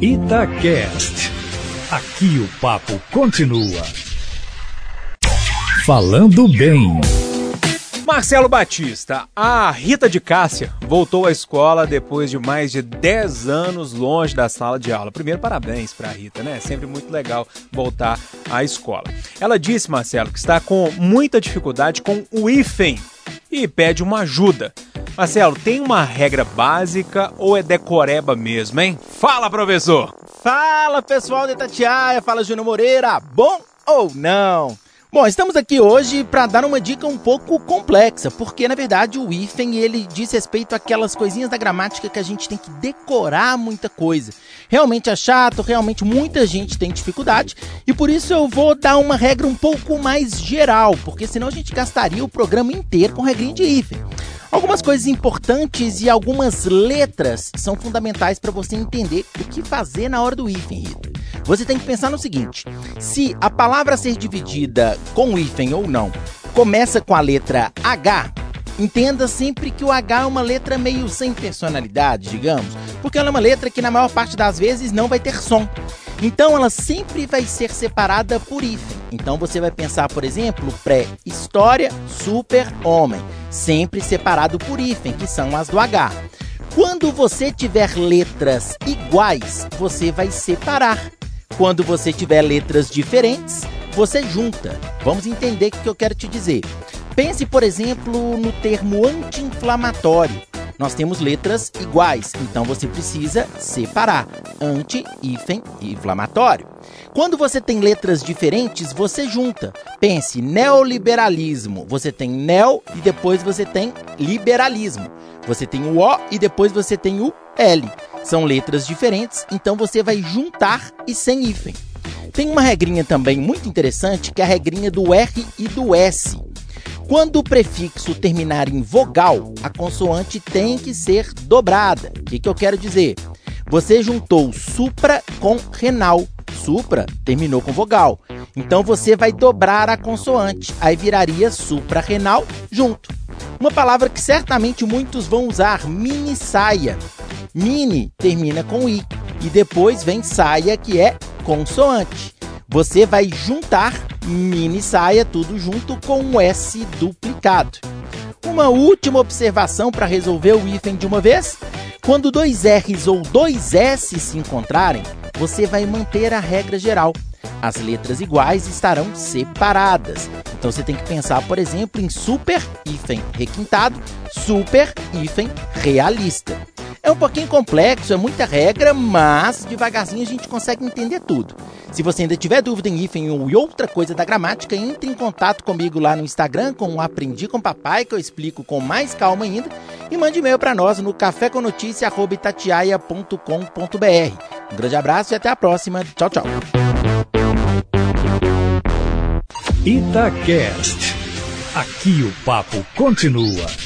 Itacast. Aqui o papo continua. Falando bem. Marcelo Batista, a Rita de Cássia voltou à escola depois de mais de 10 anos longe da sala de aula. Primeiro, parabéns para a Rita, né? Sempre muito legal voltar à escola. Ela disse, Marcelo, que está com muita dificuldade com o hífen e pede uma ajuda. Marcelo, tem uma regra básica ou é decoreba mesmo, hein? Fala, professor! Fala, pessoal de Tatiaia, fala Júnior Moreira, bom ou não? Bom, estamos aqui hoje para dar uma dica um pouco complexa, porque na verdade o hífen ele diz respeito àquelas coisinhas da gramática que a gente tem que decorar muita coisa. Realmente é chato, realmente muita gente tem dificuldade, e por isso eu vou dar uma regra um pouco mais geral, porque senão a gente gastaria o programa inteiro com regrinha de hífen. Algumas coisas importantes e algumas letras são fundamentais para você entender o que fazer na hora do hífen, Rita. Você tem que pensar no seguinte: se a palavra ser dividida com hífen ou não começa com a letra H, entenda sempre que o H é uma letra meio sem personalidade, digamos, porque ela é uma letra que na maior parte das vezes não vai ter som. Então ela sempre vai ser separada por hífen. Então você vai pensar, por exemplo, pré-história, super-homem, sempre separado por hífen, que são as do H. Quando você tiver letras iguais, você vai separar. Quando você tiver letras diferentes, você junta. Vamos entender o que eu quero te dizer. Pense, por exemplo, no termo anti-inflamatório. Nós temos letras iguais, então você precisa separar anti, hífen e inflamatório. Quando você tem letras diferentes, você junta. Pense neoliberalismo. Você tem neo e depois você tem liberalismo. Você tem o O e depois você tem o L. São letras diferentes, então você vai juntar e sem hífen. Tem uma regrinha também muito interessante que é a regrinha do R e do S. Quando o prefixo terminar em vogal, a consoante tem que ser dobrada. O que, que eu quero dizer? Você juntou supra com renal. Supra terminou com vogal. Então você vai dobrar a consoante. Aí viraria supra-renal junto. Uma palavra que certamente muitos vão usar, mini saia. Mini termina com i e depois vem saia que é consoante. Você vai juntar mini saia tudo junto com o S duplicado. Uma última observação para resolver o hífen de uma vez: quando dois R's ou dois S se encontrarem, você vai manter a regra geral. As letras iguais estarão separadas. Então você tem que pensar, por exemplo, em super hífen requintado, super hífen realista. É um pouquinho complexo, é muita regra, mas devagarzinho a gente consegue entender tudo. Se você ainda tiver dúvida em hífen ou outra coisa da gramática, entre em contato comigo lá no Instagram com o Aprendi com Papai, que eu explico com mais calma ainda, e mande e-mail para nós no caféconoticia.itatiaia.com.br. Um grande abraço e até a próxima. Tchau, tchau. Itacast. Aqui o papo continua.